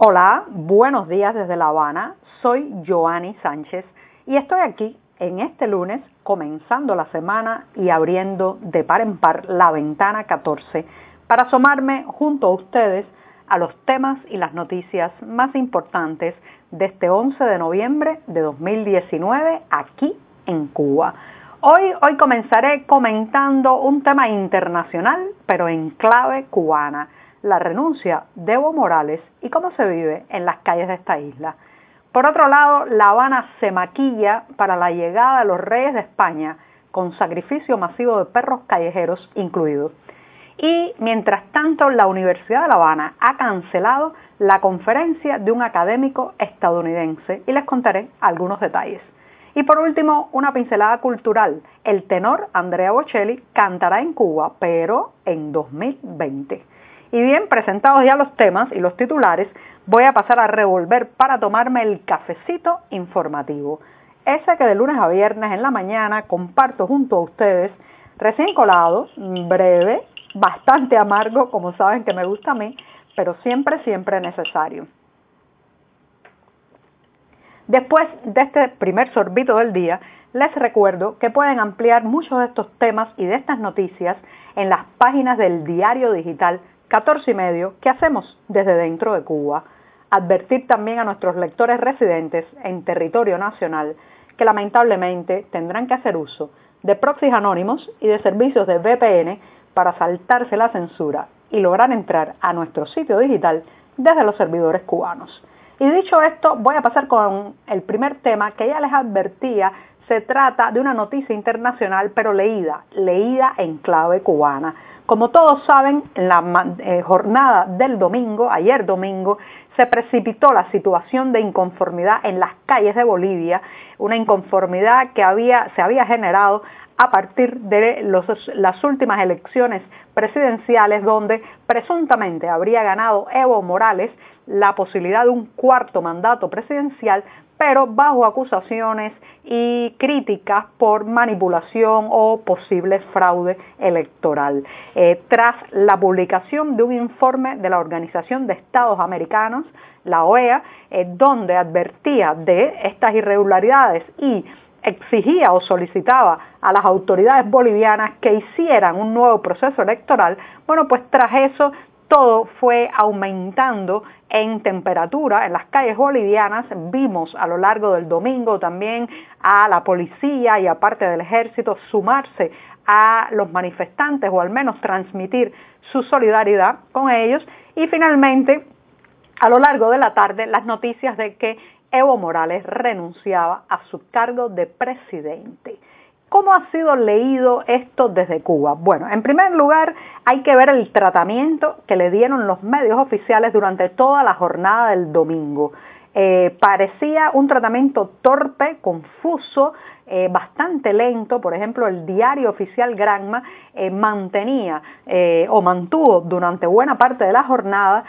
Hola, buenos días desde La Habana. Soy Joanny Sánchez y estoy aquí en este lunes comenzando la semana y abriendo de par en par la ventana 14 para asomarme junto a ustedes a los temas y las noticias más importantes de este 11 de noviembre de 2019 aquí en Cuba. Hoy, hoy comenzaré comentando un tema internacional, pero en clave cubana la renuncia de Evo Morales y cómo se vive en las calles de esta isla. Por otro lado, La Habana se maquilla para la llegada de los reyes de España, con sacrificio masivo de perros callejeros incluidos. Y mientras tanto, la Universidad de La Habana ha cancelado la conferencia de un académico estadounidense y les contaré algunos detalles. Y por último, una pincelada cultural. El tenor Andrea Bocelli cantará en Cuba, pero en 2020. Y bien, presentados ya los temas y los titulares, voy a pasar a revolver para tomarme el cafecito informativo. Ese que de lunes a viernes en la mañana comparto junto a ustedes, recién colado, breve, bastante amargo, como saben que me gusta a mí, pero siempre, siempre necesario. Después de este primer sorbito del día, les recuerdo que pueden ampliar muchos de estos temas y de estas noticias en las páginas del diario digital 14 y medio que hacemos desde dentro de Cuba. Advertir también a nuestros lectores residentes en territorio nacional que lamentablemente tendrán que hacer uso de proxies anónimos y de servicios de VPN para saltarse la censura y lograr entrar a nuestro sitio digital desde los servidores cubanos. Y dicho esto, voy a pasar con el primer tema que ya les advertía se trata de una noticia internacional, pero leída, leída en clave cubana. Como todos saben, en la eh, jornada del domingo, ayer domingo, se precipitó la situación de inconformidad en las calles de Bolivia, una inconformidad que había, se había generado a partir de las últimas elecciones presidenciales donde presuntamente habría ganado Evo Morales la posibilidad de un cuarto mandato presidencial, pero bajo acusaciones y críticas por manipulación o posible fraude electoral. Eh, tras la publicación de un informe de la Organización de Estados Americanos, la OEA, eh, donde advertía de estas irregularidades y exigía o solicitaba a las autoridades bolivianas que hicieran un nuevo proceso electoral, bueno, pues tras eso todo fue aumentando en temperatura en las calles bolivianas. Vimos a lo largo del domingo también a la policía y aparte del ejército sumarse a los manifestantes o al menos transmitir su solidaridad con ellos. Y finalmente, a lo largo de la tarde, las noticias de que Evo Morales renunciaba a su cargo de presidente. ¿Cómo ha sido leído esto desde Cuba? Bueno, en primer lugar hay que ver el tratamiento que le dieron los medios oficiales durante toda la jornada del domingo. Eh, parecía un tratamiento torpe, confuso, eh, bastante lento. Por ejemplo, el diario oficial Granma eh, mantenía o mantuvo durante buena parte de la jornada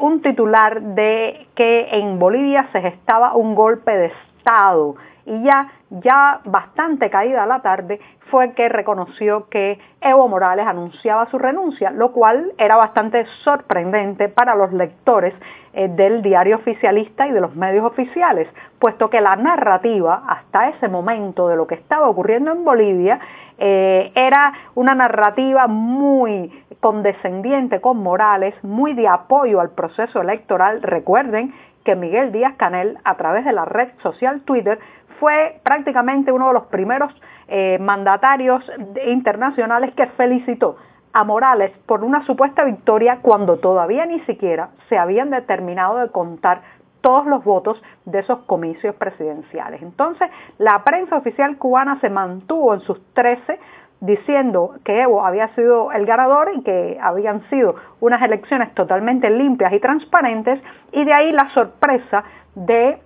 un titular de que en Bolivia se gestaba un golpe de Estado y ya, ya bastante caída la tarde fue que reconoció que Evo Morales anunciaba su renuncia, lo cual era bastante sorprendente para los lectores eh, del diario oficialista y de los medios oficiales, puesto que la narrativa hasta ese momento de lo que estaba ocurriendo en Bolivia eh, era una narrativa muy condescendiente con Morales, muy de apoyo al proceso electoral. Recuerden que Miguel Díaz Canel, a través de la red social Twitter, fue prácticamente uno de los primeros eh, mandatarios internacionales que felicitó a Morales por una supuesta victoria cuando todavía ni siquiera se habían determinado de contar todos los votos de esos comicios presidenciales. Entonces, la prensa oficial cubana se mantuvo en sus 13 diciendo que Evo había sido el ganador y que habían sido unas elecciones totalmente limpias y transparentes, y de ahí la sorpresa de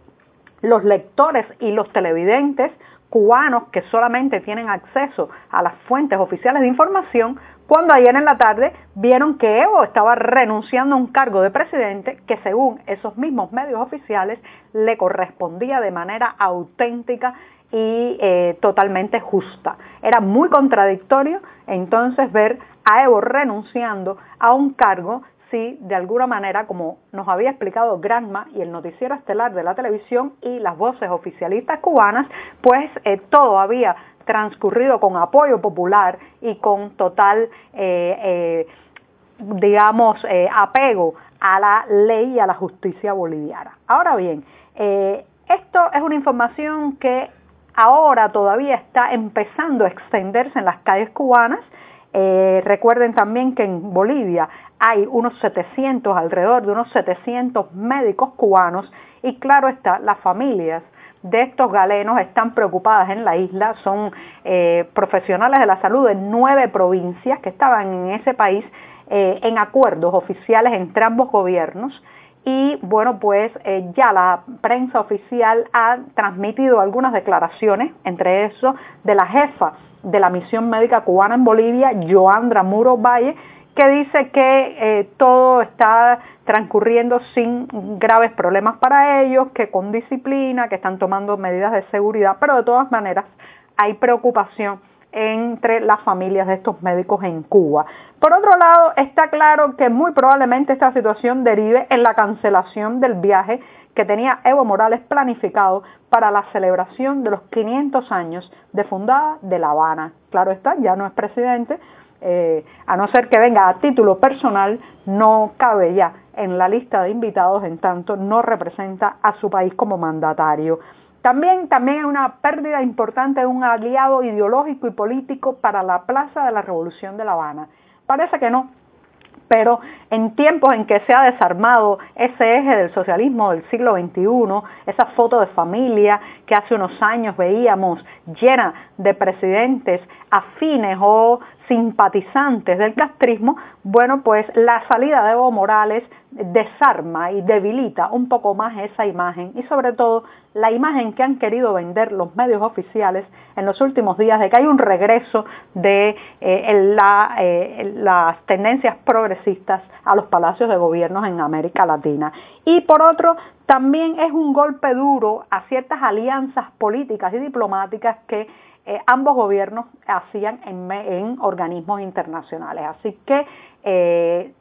los lectores y los televidentes cubanos que solamente tienen acceso a las fuentes oficiales de información, cuando ayer en la tarde vieron que Evo estaba renunciando a un cargo de presidente que según esos mismos medios oficiales le correspondía de manera auténtica y eh, totalmente justa. Era muy contradictorio entonces ver a Evo renunciando a un cargo si de alguna manera, como nos había explicado Granma y el noticiero estelar de la televisión y las voces oficialistas cubanas, pues eh, todo había transcurrido con apoyo popular y con total, eh, digamos, apego a la ley y a la justicia boliviana. Ahora bien, esto es una información que ahora todavía está empezando a extenderse en las calles cubanas. recuerden también que en Bolivia hay unos 700, alrededor de unos 700 médicos cubanos y claro está, las familias de estos galenos están preocupadas en la isla, son eh, profesionales de la salud de nueve provincias que estaban en ese país eh, en acuerdos oficiales entre ambos gobiernos y bueno, pues eh, ya la prensa oficial ha transmitido algunas declaraciones, entre eso de la jefa de la misión médica cubana en Bolivia, Joandra Muro Valle, que dice que eh, todo está transcurriendo sin graves problemas para ellos, que con disciplina, que están tomando medidas de seguridad, pero de todas maneras hay preocupación entre las familias de estos médicos en Cuba. Por otro lado, está claro que muy probablemente esta situación derive en la cancelación del viaje que tenía Evo Morales planificado para la celebración de los 500 años de fundada de La Habana. Claro está, ya no es presidente, eh, a no ser que venga a título personal, no cabe ya en la lista de invitados, en tanto no representa a su país como mandatario. También, también hay una pérdida importante de un aliado ideológico y político para la Plaza de la Revolución de La Habana. Parece que no, pero en tiempos en que se ha desarmado ese eje del socialismo del siglo XXI, esa foto de familia que hace unos años veíamos llena de presidentes afines o simpatizantes del castrismo, bueno, pues la salida de Evo Morales desarma y debilita un poco más esa imagen y sobre todo la imagen que han querido vender los medios oficiales en los últimos días de que hay un regreso de eh, eh, las tendencias progresistas a los palacios de gobiernos en América Latina. Y por otro, también es un golpe duro a ciertas alianzas políticas y diplomáticas que eh, ambos gobiernos hacían en, organismos internacionales. Así que eh,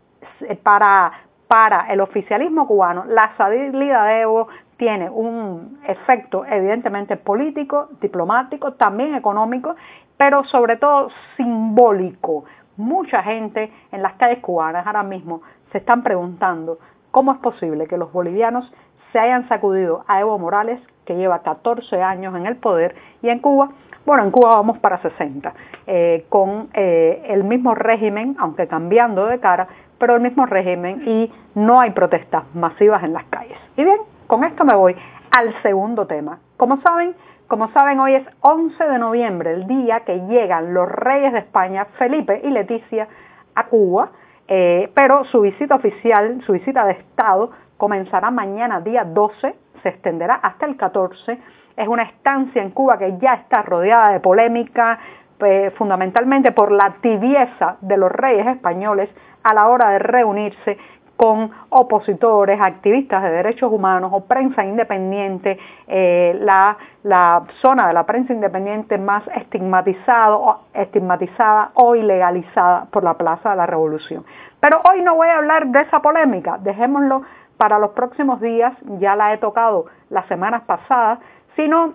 para, para el oficialismo cubano, la salida de Evo tiene un efecto evidentemente político, diplomático, también económico, pero sobre todo simbólico. Mucha gente en las calles cubanas ahora mismo se están preguntando cómo es posible que los bolivianos se hayan sacudido a Evo Morales, que lleva 14 años en el poder, y en Cuba bueno, en Cuba vamos para 60, eh, con eh, el mismo régimen, aunque cambiando de cara, pero el mismo régimen y no hay protestas masivas en las calles. Y bien, con esto me voy al segundo tema. Como saben, como saben, hoy es 11 de noviembre, el día que llegan los reyes de España, Felipe y Leticia, a Cuba, eh, pero su visita oficial, su visita de Estado, comenzará mañana, día 12, se extenderá hasta el 14 es una estancia en Cuba que ya está rodeada de polémica, pues, fundamentalmente por la tibieza de los reyes españoles a la hora de reunirse con opositores, activistas de derechos humanos o prensa independiente, eh, la, zona de la prensa independiente más estigmatizada o ilegalizada por la Plaza de la Revolución. Pero hoy no voy a hablar de esa polémica, dejémoslo para los próximos días, ya la he tocado las semanas pasadas, sino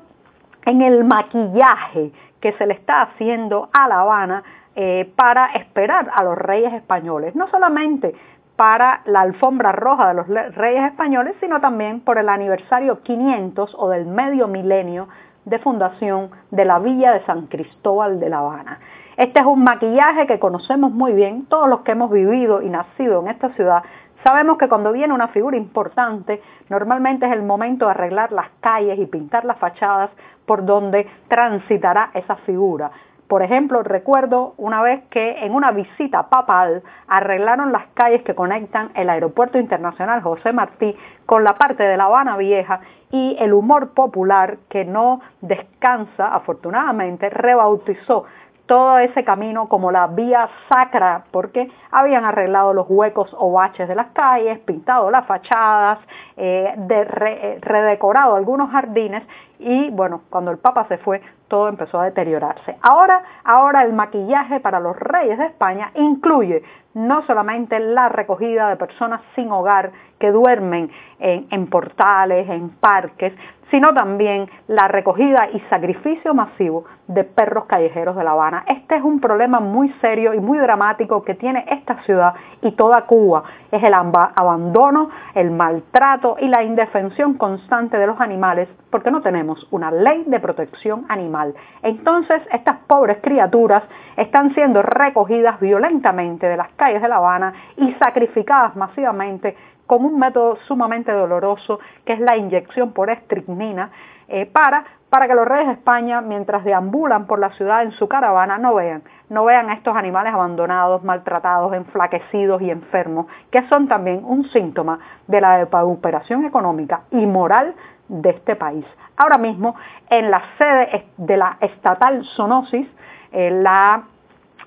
en el maquillaje que se le está haciendo a La Habana eh, para esperar a los reyes españoles, no solamente para la alfombra roja de los reyes españoles, sino también por el aniversario 500 o del medio milenio de fundación de la villa de San Cristóbal de La Habana. Este es un maquillaje que conocemos muy bien, todos los que hemos vivido y nacido en esta ciudad Sabemos que cuando viene una figura importante, normalmente es el momento de arreglar las calles y pintar las fachadas por donde transitará esa figura. Por ejemplo, recuerdo una vez que en una visita papal arreglaron las calles que conectan el Aeropuerto Internacional José Martí con la parte de La Habana Vieja y el humor popular que no descansa, afortunadamente, rebautizó todo ese camino como la vía sacra, porque habían arreglado los huecos o baches de las calles, pintado las fachadas, eh, eh, redecorado algunos jardines y bueno, cuando el Papa se fue, todo empezó a deteriorarse. Ahora, ahora el maquillaje para los reyes de España incluye no solamente la recogida de personas sin hogar que duermen en, portales, en parques, sino también la recogida y sacrificio masivo de perros callejeros de La Habana. Este es un problema muy serio y muy dramático que tiene esta ciudad y toda Cuba. Es el abandono, el maltrato y la indefensión constante de los animales porque no una ley de protección animal. Entonces, estas pobres criaturas están siendo recogidas violentamente de las calles de La Habana y sacrificadas masivamente con un método sumamente doloroso que es la inyección por estricnina eh, para, para que los reyes de España, mientras deambulan por la ciudad en su caravana, no vean, no vean a estos animales abandonados, maltratados, enflaquecidos y enfermos, que son también un síntoma de la depauperación económica y moral de este país. Ahora mismo, en la sede de la estatal Sonosis, eh, la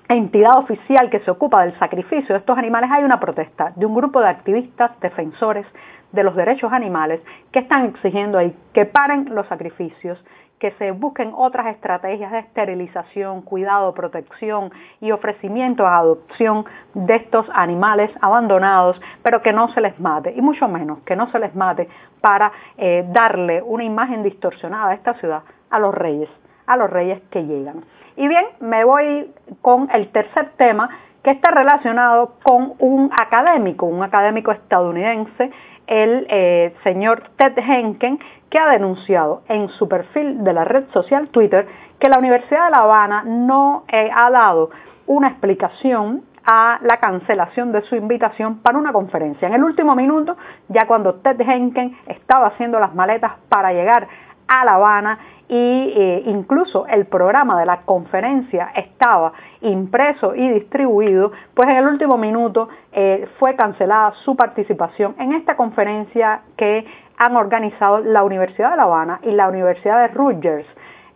entidad oficial que se ocupa del sacrificio de estos animales, hay una protesta de un grupo de activistas defensores de los derechos animales que están exigiendo ahí que paren los sacrificios, que se busquen otras estrategias de esterilización, cuidado, protección y ofrecimiento a adopción de estos animales abandonados, pero que no se les mate, y mucho menos que no se les mate para eh, darle una imagen distorsionada a esta ciudad a los reyes, a los reyes que llegan. Y bien, me voy con el tercer tema que está relacionado con un académico, un académico estadounidense, el eh, señor Ted Henken, que ha denunciado en su perfil de la red social Twitter que la Universidad de La Habana no eh, ha dado una explicación a la cancelación de su invitación para una conferencia. En el último minuto, ya cuando Ted Henken estaba haciendo las maletas para llegar a La Habana, y eh, incluso el programa de la conferencia estaba impreso y distribuido, pues en el último minuto eh, fue cancelada su participación en esta conferencia que han organizado la Universidad de La Habana y la Universidad de Rutgers.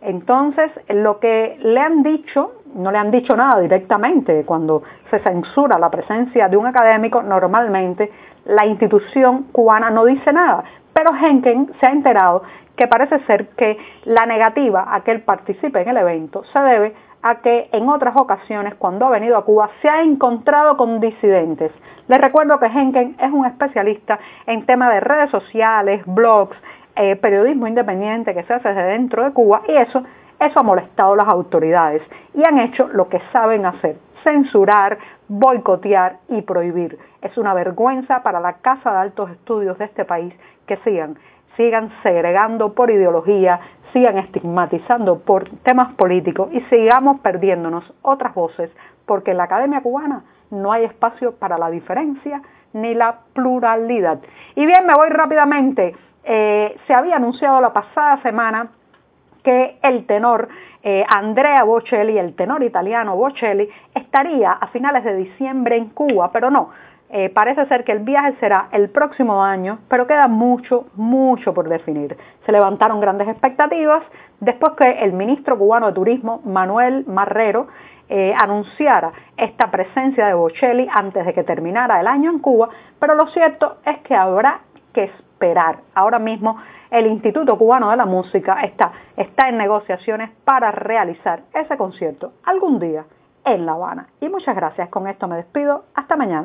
Entonces, lo que le han dicho, no le han dicho nada directamente, cuando se censura la presencia de un académico, normalmente la institución cubana no dice nada, pero Henken se ha enterado que parece ser que la negativa a que él participe en el evento se debe a que en otras ocasiones cuando ha venido a Cuba se ha encontrado con disidentes. Les recuerdo que Henken es un especialista en temas de redes sociales, blogs, eh, periodismo independiente que se hace desde dentro de Cuba y eso, eso ha molestado a las autoridades y han hecho lo que saben hacer, censurar, boicotear y prohibir. Es una vergüenza para la Casa de Altos Estudios de este país que sigan sigan segregando por ideología, sigan estigmatizando por temas políticos y sigamos perdiéndonos otras voces, porque en la Academia Cubana no hay espacio para la diferencia ni la pluralidad. Y bien, me voy rápidamente. Eh, se había anunciado la pasada semana que el tenor eh, Andrea Bocelli, el tenor italiano Bocelli, estaría a finales de diciembre en Cuba, pero no, eh, parece ser que el viaje será el próximo año, pero queda mucho, mucho por definir. Se levantaron grandes expectativas después que el ministro cubano de Turismo, Manuel Marrero, eh, anunciara esta presencia de Bocelli antes de que terminara el año en Cuba, pero lo cierto es que habrá que esperar. Ahora mismo el Instituto Cubano de la Música está, está en negociaciones para realizar ese concierto algún día en La Habana. Y muchas gracias. Con esto me despido. Hasta mañana.